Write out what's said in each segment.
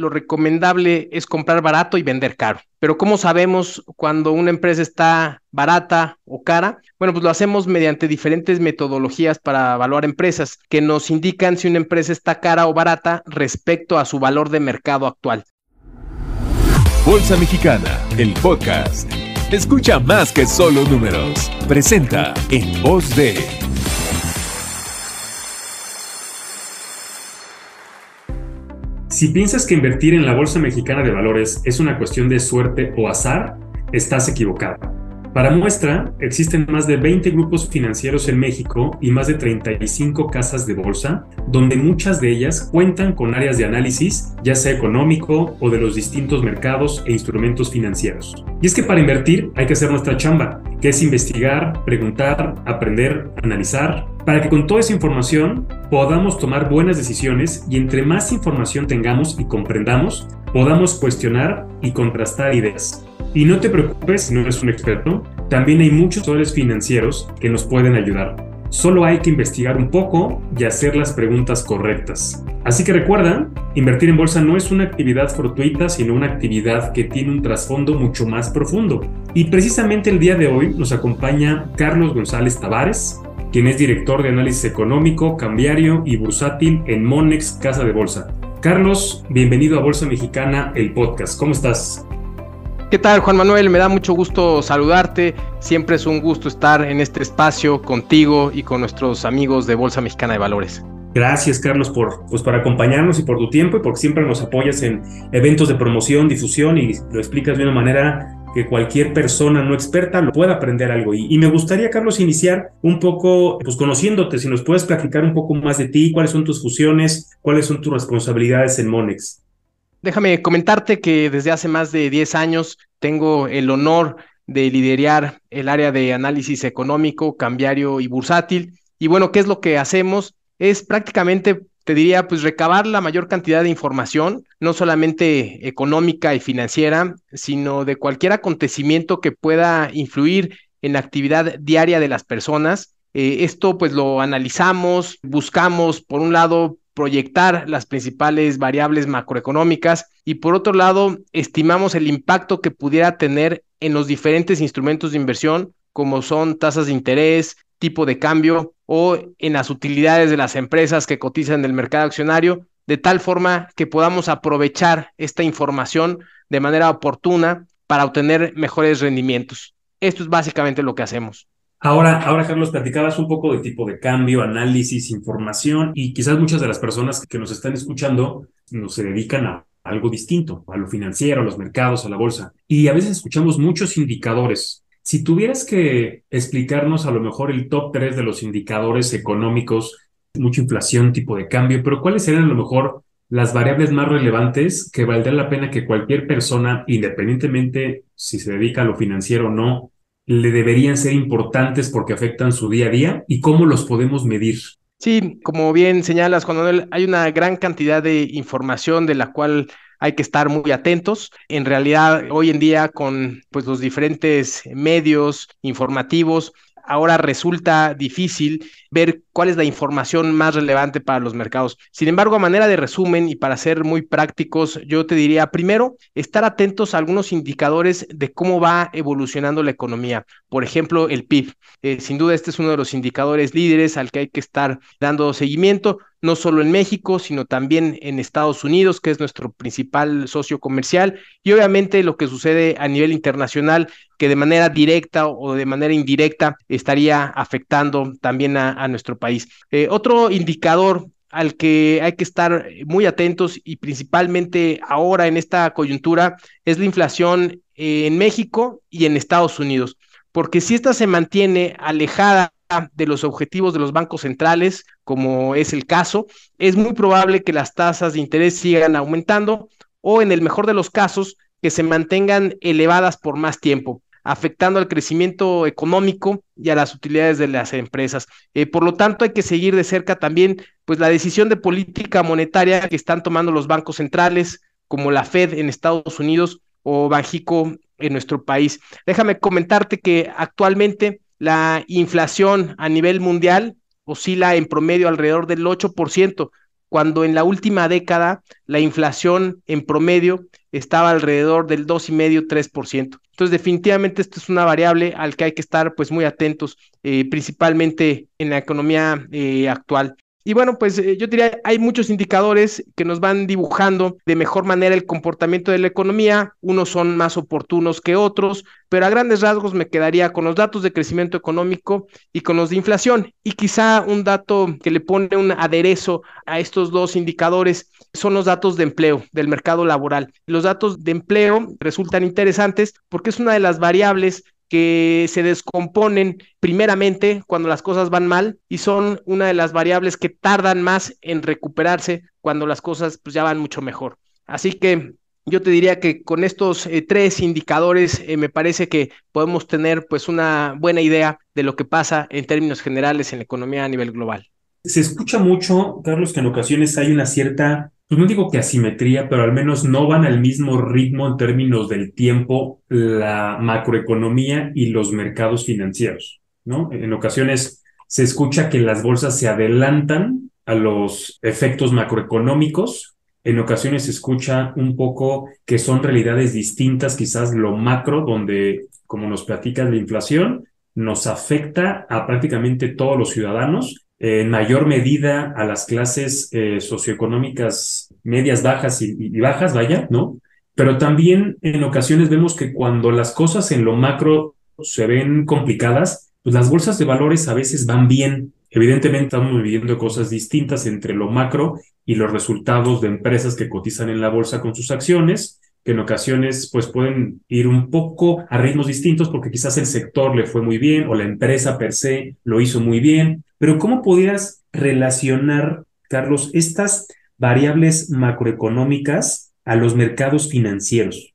lo recomendable es comprar barato y vender caro. Pero ¿cómo sabemos cuando una empresa está barata o cara? Bueno, pues lo hacemos mediante diferentes metodologías para evaluar empresas que nos indican si una empresa está cara o barata respecto a su valor de mercado actual. Bolsa Mexicana, el podcast. Escucha más que solo números. Presenta en voz de... Si piensas que invertir en la Bolsa Mexicana de Valores es una cuestión de suerte o azar, estás equivocado. Para muestra, existen más de 20 grupos financieros en México y más de 35 casas de bolsa, donde muchas de ellas cuentan con áreas de análisis, ya sea económico o de los distintos mercados e instrumentos financieros. Y es que para invertir hay que hacer nuestra chamba, que es investigar, preguntar, aprender, analizar, para que con toda esa información podamos tomar buenas decisiones y entre más información tengamos y comprendamos, podamos cuestionar y contrastar ideas. Y no te preocupes si no eres un experto, también hay muchos asesores financieros que nos pueden ayudar. Solo hay que investigar un poco y hacer las preguntas correctas. Así que recuerda, invertir en bolsa no es una actividad fortuita, sino una actividad que tiene un trasfondo mucho más profundo. Y precisamente el día de hoy nos acompaña Carlos González Tavares, quien es director de análisis económico, cambiario y bursátil en Monex Casa de Bolsa. Carlos, bienvenido a Bolsa Mexicana, el podcast. ¿Cómo estás? ¿Qué tal, Juan Manuel? Me da mucho gusto saludarte. Siempre es un gusto estar en este espacio contigo y con nuestros amigos de Bolsa Mexicana de Valores. Gracias, Carlos, por, pues, por acompañarnos y por tu tiempo y porque siempre nos apoyas en eventos de promoción, difusión y lo explicas de una manera que cualquier persona no experta lo pueda aprender algo. Y, me gustaría, Carlos, iniciar un poco, pues conociéndote, si nos puedes platicar un poco más de ti, cuáles son tus fusiones, cuáles son tus responsabilidades en Monex. Déjame comentarte que desde hace más de 10 años tengo el honor de liderar el área de análisis económico, cambiario y bursátil. Y bueno, ¿qué es lo que hacemos? Es prácticamente, te diría, pues recabar la mayor cantidad de información, no solamente económica y financiera, sino de cualquier acontecimiento que pueda influir en la actividad diaria de las personas. Eh, esto pues lo analizamos, buscamos, por un lado, proyectar las principales variables macroeconómicas y por otro lado, estimamos el impacto que pudiera tener en los diferentes instrumentos de inversión, como son tasas de interés, tipo de cambio o en las utilidades de las empresas que cotizan en el mercado accionario, de tal forma que podamos aprovechar esta información de manera oportuna para obtener mejores rendimientos. Esto es básicamente lo que hacemos. Ahora, ahora, Carlos, platicabas un poco de tipo de cambio, análisis, información, y quizás muchas de las personas que nos están escuchando nos se dedican a algo distinto, a lo financiero, a los mercados, a la bolsa. Y a veces escuchamos muchos indicadores. Si tuvieras que explicarnos a lo mejor el top 3 de los indicadores económicos, mucha inflación, tipo de cambio, pero cuáles serían a lo mejor las variables más relevantes que valdría la pena que cualquier persona, independientemente si se dedica a lo financiero o no, le deberían ser importantes porque afectan su día a día y cómo los podemos medir? Sí, como bien señalas, Juan Manuel, hay una gran cantidad de información de la cual hay que estar muy atentos. En realidad, hoy en día, con pues, los diferentes medios informativos, ahora resulta difícil ver cuál es la información más relevante para los mercados. Sin embargo, a manera de resumen y para ser muy prácticos, yo te diría, primero, estar atentos a algunos indicadores de cómo va evolucionando la economía. Por ejemplo, el PIB. Eh, sin duda, este es uno de los indicadores líderes al que hay que estar dando seguimiento no solo en México, sino también en Estados Unidos, que es nuestro principal socio comercial, y obviamente lo que sucede a nivel internacional, que de manera directa o de manera indirecta estaría afectando también a, nuestro país. Eh, otro indicador al que hay que estar muy atentos y principalmente ahora en esta coyuntura es la inflación en México y en Estados Unidos, porque si esta se mantiene alejada de los objetivos de los bancos centrales, como es el caso, es muy probable que las tasas de interés sigan aumentando o en el mejor de los casos que se mantengan elevadas por más tiempo afectando al crecimiento económico y a las utilidades de las empresas. Eh, por lo tanto, hay que seguir de cerca también pues, la decisión de política monetaria que están tomando los bancos centrales, como la Fed en Estados Unidos o Banjico en nuestro país. Déjame comentarte que actualmente la inflación a nivel mundial oscila en promedio alrededor del 8%, cuando en la última década la inflación en promedio estaba alrededor del 2,5-3%. Entonces, definitivamente esto es una variable al que hay que estar pues muy atentos, eh, principalmente en la economía eh, actual. Y bueno, pues eh, yo diría, hay muchos indicadores que nos van dibujando de mejor manera el comportamiento de la economía. Unos son más oportunos que otros, pero a grandes rasgos me quedaría con los datos de crecimiento económico y con los de inflación. Y quizá un dato que le pone un aderezo a estos dos indicadores son los datos de empleo del mercado laboral. Los datos de empleo resultan interesantes porque es una de las variables que se descomponen primeramente cuando las cosas van mal y son una de las variables que tardan más en recuperarse cuando las cosas pues, ya van mucho mejor. Así que yo te diría que con estos eh, tres indicadores eh, me parece que podemos tener pues una buena idea de lo que pasa en términos generales en la economía a nivel global. Se escucha mucho, Carlos, que en ocasiones hay una cierta pues no digo que asimetría, pero al menos no van al mismo ritmo en términos del tiempo la macroeconomía y los mercados financieros, ¿no? En ocasiones se escucha que las bolsas se adelantan a los efectos macroeconómicos, en ocasiones se escucha un poco que son realidades distintas, quizás lo macro, donde, como nos platicas, la inflación nos afecta a prácticamente todos los ciudadanos en mayor medida a las clases eh, socioeconómicas medias, bajas y, bajas, vaya, ¿no? Pero también en ocasiones vemos que cuando las cosas en lo macro se ven complicadas, pues las bolsas de valores a veces van bien. Evidentemente estamos viviendo cosas distintas entre lo macro y los resultados de empresas que cotizan en la bolsa con sus acciones, que en ocasiones pues pueden ir un poco a ritmos distintos porque quizás el sector le fue muy bien o la empresa per se lo hizo muy bien, pero ¿cómo podrías relacionar, Carlos, estas variables macroeconómicas a los mercados financieros?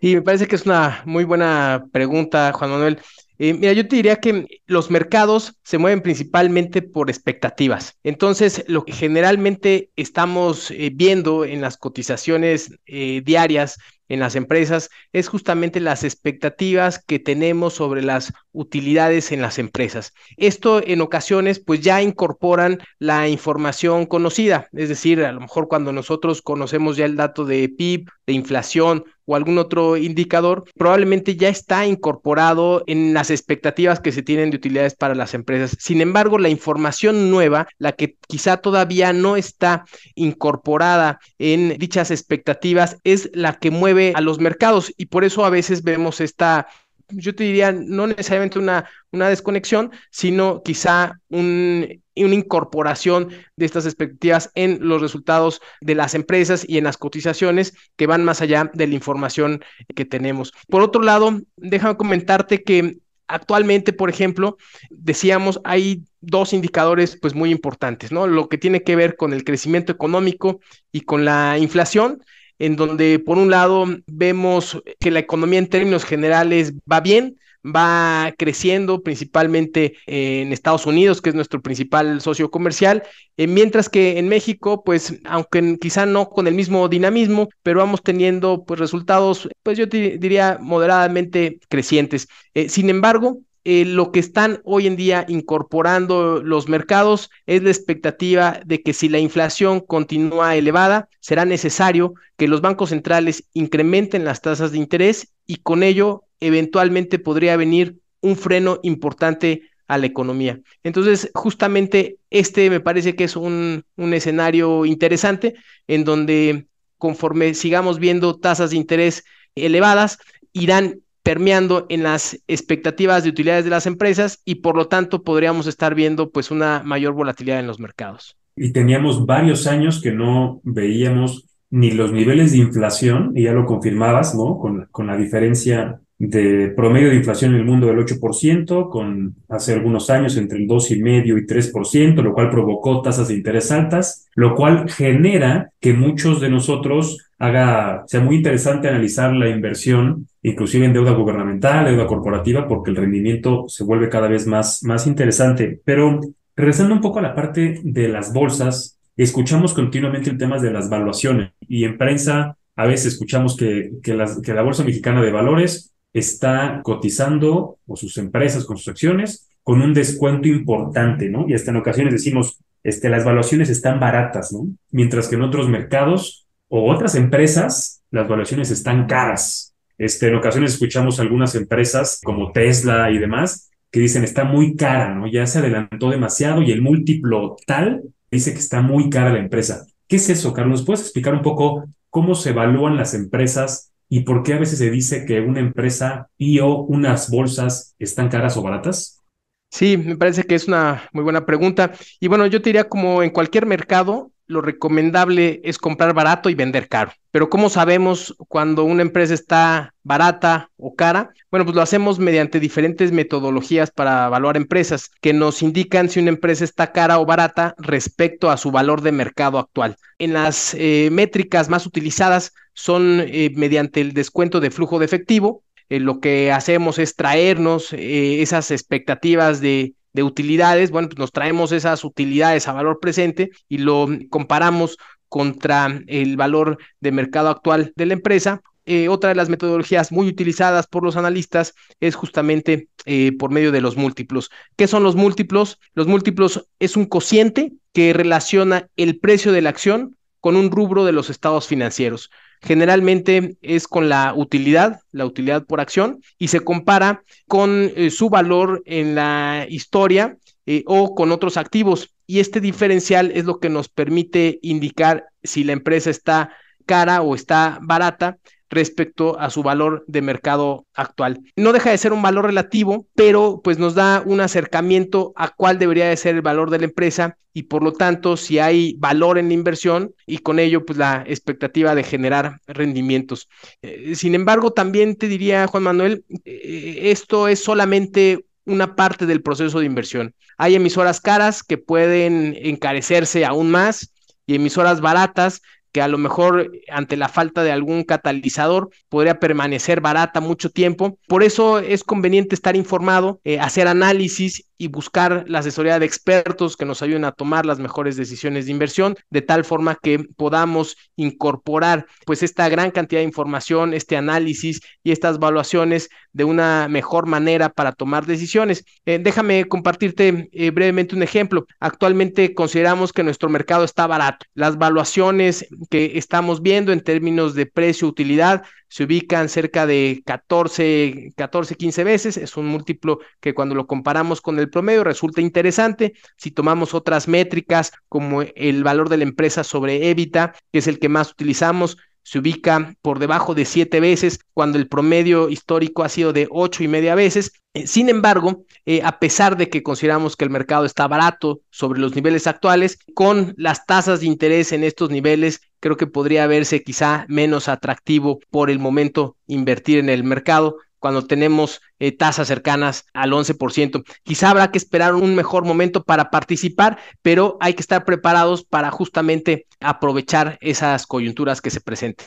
Sí, me parece que es una muy buena pregunta, Juan Manuel. Eh, mira, yo te diría que los mercados se mueven principalmente por expectativas. Entonces, lo que generalmente estamos eh, viendo en las cotizaciones eh, diarias en las empresas es justamente las expectativas que tenemos sobre las utilidades en las empresas. Esto en ocasiones pues ya incorporan la información conocida, es decir, a lo mejor cuando nosotros conocemos ya el dato de PIB, de inflación o algún otro indicador, probablemente ya está incorporado en las expectativas que se tienen de utilidades para las empresas. Sin embargo, la información nueva, la que quizá todavía no está incorporada en dichas expectativas, es la que a los mercados y por eso a veces vemos esta yo te diría, no necesariamente una, una desconexión, sino quizá un, una incorporación de estas expectativas en los resultados de las empresas y en las cotizaciones que van más allá de la información que tenemos. Por otro lado, déjame comentarte que actualmente, por ejemplo, decíamos, hay dos indicadores pues muy importantes, ¿no? Lo que tiene que ver con el crecimiento económico y con la inflación en donde por un lado vemos que la economía en términos generales va bien, va creciendo principalmente en Estados Unidos, que es nuestro principal socio comercial, eh, mientras que en México, pues aunque quizá no con el mismo dinamismo, pero vamos teniendo pues resultados, pues yo diría moderadamente crecientes. Eh, sin embargo, eh, lo que están hoy en día incorporando los mercados es la expectativa de que si la inflación continúa elevada, será necesario que los bancos centrales incrementen las tasas de interés y con ello eventualmente podría venir un freno importante a la economía. Entonces, justamente este me parece que es un, un escenario interesante en donde conforme sigamos viendo tasas de interés elevadas, irán permeando en las expectativas de utilidades de las empresas y por lo tanto podríamos estar viendo pues una mayor volatilidad en los mercados. Y teníamos varios años que no veíamos ni los niveles de inflación, y ya lo confirmabas, ¿no? Con, con la diferencia de promedio de inflación en el mundo del 8%, con hace algunos años entre el 2,5 y 3%, lo cual provocó tasas de interés altas, lo cual genera que muchos de nosotros haga, sea muy interesante analizar la inversión, inclusive en deuda gubernamental, deuda corporativa, porque el rendimiento se vuelve cada vez más, más interesante. Pero regresando un poco a la parte de las bolsas, escuchamos continuamente el tema de las valuaciones y en prensa a veces escuchamos que, que, las, que la Bolsa Mexicana de Valores está cotizando o sus empresas con sus acciones con un descuento importante, ¿no? Y hasta en ocasiones decimos, este, las valuaciones están baratas, ¿no? Mientras que en otros mercados o otras empresas, las valuaciones están caras. Este, en ocasiones escuchamos algunas empresas como Tesla y demás que dicen está muy cara, ¿no? Ya se adelantó demasiado y el múltiplo tal dice que está muy cara la empresa. ¿Qué es eso, Carlos? ¿Puedes explicar un poco cómo se evalúan las empresas y por qué a veces se dice que una empresa y o unas bolsas están caras o baratas? Sí, me parece que es una muy buena pregunta. Y bueno, yo te diría como en cualquier mercado, lo recomendable es comprar barato y vender caro. Pero ¿cómo sabemos cuando una empresa está barata o cara? Bueno, pues lo hacemos mediante diferentes metodologías para evaluar empresas que nos indican si una empresa está cara o barata respecto a su valor de mercado actual. En las eh, métricas más utilizadas son eh, mediante el descuento de flujo de efectivo. Eh, lo que hacemos es traernos esas expectativas de de utilidades, bueno, pues nos traemos esas utilidades a valor presente y lo comparamos contra el valor de mercado actual de la empresa. Eh, otra de las metodologías muy utilizadas por los analistas es justamente eh, por medio de los múltiplos. ¿Qué son los múltiplos? Los múltiplos es un cociente que relaciona el precio de la acción con un rubro de los estados financieros. Generalmente es con la utilidad, la utilidad por acción, y se compara con eh, su valor en la historia eh, o con otros activos. Y este diferencial es lo que nos permite indicar si la empresa está cara o está barata respecto a su valor de mercado actual. No deja de ser un valor relativo, pero pues nos da un acercamiento a cuál debería de ser el valor de la empresa y por lo tanto si hay valor en la inversión y con ello pues la expectativa de generar rendimientos. Eh, sin embargo, también te diría Juan Manuel, eh, esto es solamente una parte del proceso de inversión. Hay emisoras caras que pueden encarecerse aún más y emisoras baratas que a lo mejor ante la falta de algún catalizador podría permanecer barata mucho tiempo. Por eso es conveniente estar informado, eh, hacer análisis y buscar la asesoría de expertos que nos ayuden a tomar las mejores decisiones de inversión, de tal forma que podamos incorporar pues esta gran cantidad de información, este análisis y estas evaluaciones de una mejor manera para tomar decisiones. Eh, déjame compartirte eh, brevemente un ejemplo. Actualmente consideramos que nuestro mercado está barato. Las evaluaciones que estamos viendo en términos de precio-utilidad se ubican cerca de 14, 14, 15 veces. Es un múltiplo que cuando lo comparamos con el promedio resulta interesante. Si tomamos otras métricas como el valor de la empresa sobre EBITDA, que es el que más utilizamos, se ubica por debajo de siete veces, cuando el promedio histórico ha sido de ocho y media veces. Eh, sin embargo, eh, a pesar de que consideramos que el mercado está barato sobre los niveles actuales, con las tasas de interés en estos niveles, creo que podría verse quizá menos atractivo por el momento invertir en el mercado cuando tenemos eh, tasas cercanas al 11%. Quizá habrá que esperar un mejor momento para participar, pero hay que estar preparados para justamente aprovechar esas coyunturas que se presenten.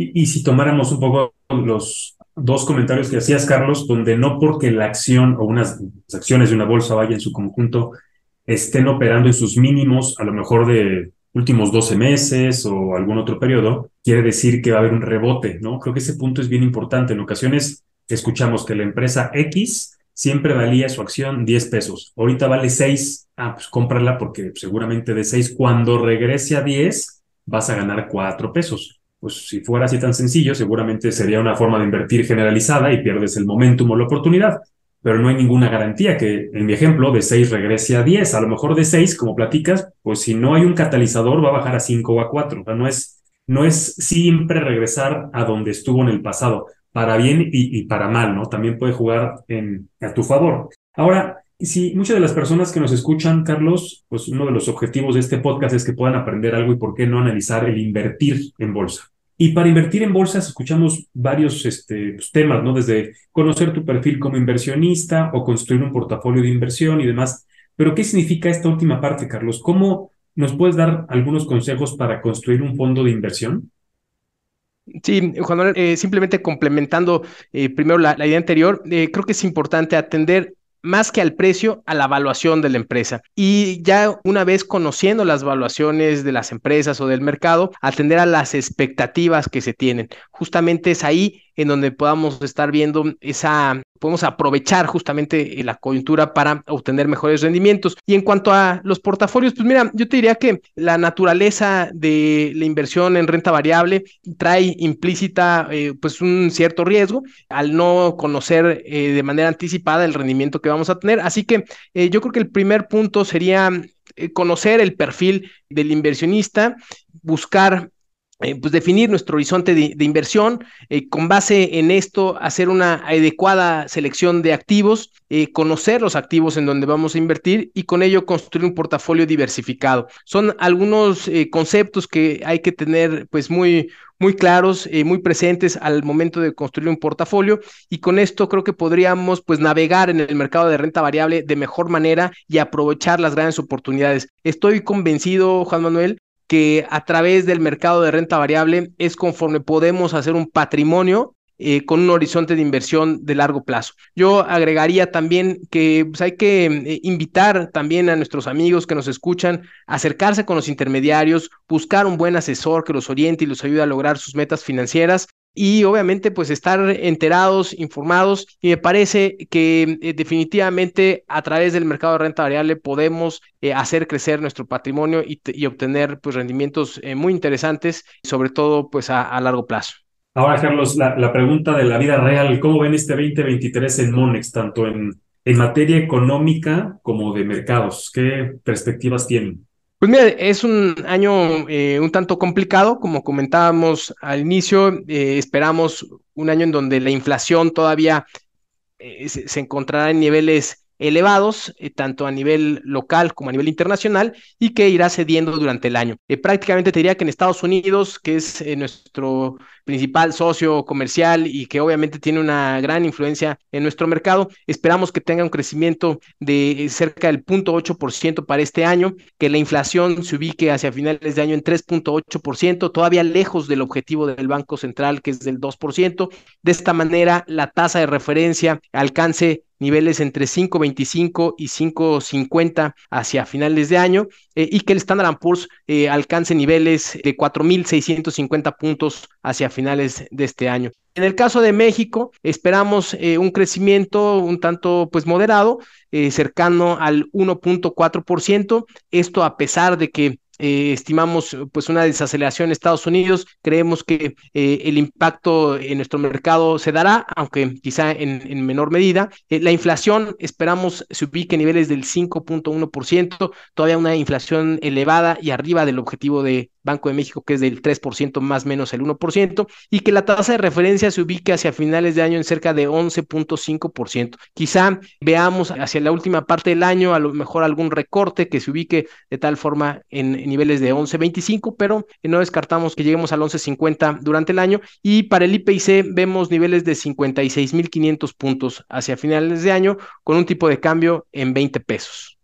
Y, si tomáramos un poco los dos comentarios que hacías, Carlos, donde no porque la acción o unas acciones de una bolsa vaya en su conjunto estén operando en sus mínimos, a lo mejor de últimos 12 meses o algún otro periodo, quiere decir que va a haber un rebote, ¿no? Creo que ese punto es bien importante. En ocasiones escuchamos que la empresa X siempre valía su acción 10 pesos. Ahorita vale 6. Ah, pues cómprala porque seguramente de 6, cuando regrese a 10, vas a ganar 4 pesos. Pues si fuera así tan sencillo, seguramente sería una forma de invertir generalizada y pierdes el momentum o la oportunidad. Pero no hay ninguna garantía que, en mi ejemplo, de 6 regrese a 10. A lo mejor de 6, como platicas, pues si no hay un catalizador, va a bajar a 5 o a 4. O sea, no es, no es siempre regresar a donde estuvo en el pasado para bien y, para mal, ¿no? También puede jugar a tu favor. Ahora, si muchas de las personas que nos escuchan, Carlos, pues uno de los objetivos de este podcast es que puedan aprender algo y por qué no analizar el invertir en bolsa. Y para invertir en bolsas escuchamos varios este, pues, temas, ¿no? Desde conocer tu perfil como inversionista o construir un portafolio de inversión y demás. Pero ¿qué significa esta última parte, Carlos? ¿Cómo nos puedes dar algunos consejos para construir un fondo de inversión? Sí, Juan Manuel, eh, simplemente complementando eh, primero la, idea anterior, eh, creo que es importante atender más que al precio, a la evaluación de la empresa. Y ya una vez conociendo las evaluaciones de las empresas o del mercado, atender a las expectativas que se tienen. justamente es ahí en donde podamos estar viendo esa, podemos aprovechar justamente la coyuntura para obtener mejores rendimientos. Y en cuanto a los portafolios, pues mira, yo te diría que la naturaleza de la inversión en renta variable trae implícita eh, pues un cierto riesgo al no conocer eh, de manera anticipada el rendimiento que vamos a tener. Así que eh, yo creo que el primer punto sería conocer el perfil del inversionista, buscar eh, pues definir nuestro horizonte de, inversión, eh, con base en esto hacer una adecuada selección de activos, eh, conocer los activos en donde vamos a invertir y con ello construir un portafolio diversificado. Son algunos conceptos que hay que tener pues muy, muy claros, muy presentes al momento de construir un portafolio y con esto creo que podríamos pues navegar en el mercado de renta variable de mejor manera y aprovechar las grandes oportunidades. Estoy convencido, Juan Manuel, que a través del mercado de renta variable es conforme podemos hacer un patrimonio eh, con un horizonte de inversión de largo plazo. Yo agregaría también que pues, hay que eh, invitar también a nuestros amigos que nos escuchan a acercarse con los intermediarios, buscar un buen asesor que los oriente y los ayude a lograr sus metas financieras y obviamente pues estar enterados, informados y me parece que eh, definitivamente a través del mercado de renta variable podemos eh, hacer crecer nuestro patrimonio y, obtener pues rendimientos eh, muy interesantes, sobre todo pues a, largo plazo. Ahora, Carlos, la, la, pregunta de la vida real, ¿cómo ven este 2023 en Monex, tanto en, en materia económica como de mercados? ¿Qué perspectivas tienen? Pues mira, es un año eh, un tanto complicado, como comentábamos al inicio, eh, esperamos un año en donde la inflación todavía eh, se, encontrará en niveles elevados, tanto a nivel local como a nivel internacional, y que irá cediendo durante el año. prácticamente te diría que en Estados Unidos, que es nuestro principal socio comercial y que obviamente tiene una gran influencia en nuestro mercado. Esperamos que tenga un crecimiento de cerca del 0.8% para este año, que la inflación se ubique hacia finales de año en 3.8%, todavía lejos del objetivo del Banco Central, que es del 2%. De esta manera, la tasa de referencia alcance niveles entre 5.25 y 5.50 hacia finales de año eh, y que el Standard Poor's eh, alcance niveles de 4.650 puntos hacia finales de este año. En el caso de México, esperamos eh, un crecimiento un tanto pues moderado, cercano al 1.4%, esto a pesar de que eh, estimamos pues una desaceleración en Estados Unidos, creemos que eh, el impacto en nuestro mercado se dará, aunque quizá en, menor medida. Eh, la inflación esperamos se ubique en niveles del 5.1%, todavía una inflación elevada y arriba del objetivo de Banco de México, que es del 3% más menos el 1%, y que la tasa de referencia se ubique hacia finales de año en cerca de 11.5%. Quizá veamos hacia la última parte del año a lo mejor algún recorte que se ubique de tal forma en, niveles de 11.25, pero no descartamos que lleguemos al 11.50 durante el año. Y para el IPIC vemos niveles de 56.500 puntos hacia finales de año con un tipo de cambio en 20 pesos.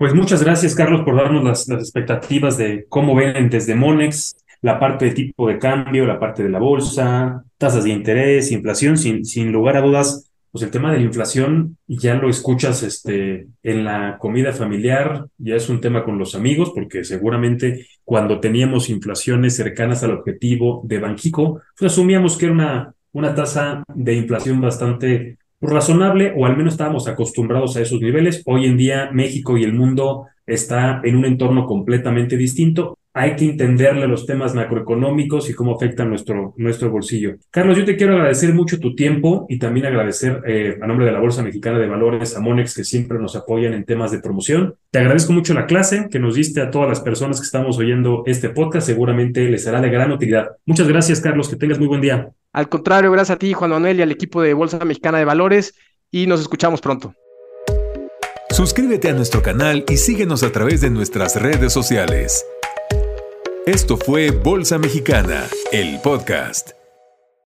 Pues muchas gracias, Carlos, por darnos las, expectativas de cómo ven desde Monex la parte de tipo de cambio, la parte de la bolsa, tasas de interés, inflación, sin, sin lugar a dudas, pues el tema de la inflación ya lo escuchas este, en la comida familiar, ya es un tema con los amigos, porque seguramente cuando teníamos inflaciones cercanas al objetivo de Banjico, pues asumíamos que era una, una tasa de inflación bastante razonable o al menos estábamos acostumbrados a esos niveles. Hoy en día México y el mundo está en un entorno completamente distinto. Hay que entenderle los temas macroeconómicos y cómo afectan nuestro, nuestro bolsillo. Carlos, yo te quiero agradecer mucho tu tiempo y también agradecer eh, a nombre de la Bolsa Mexicana de Valores a Monex que siempre nos apoyan en temas de promoción. Te agradezco mucho la clase que nos diste a todas las personas que estamos oyendo este podcast. Seguramente les será de gran utilidad. Muchas gracias, Carlos. Que tengas muy buen día. Al contrario, gracias a ti, Juan Manuel, y al equipo de Bolsa Mexicana de Valores, y nos escuchamos pronto. Suscríbete a nuestro canal y síguenos a través de nuestras redes sociales. Esto fue Bolsa Mexicana, el podcast.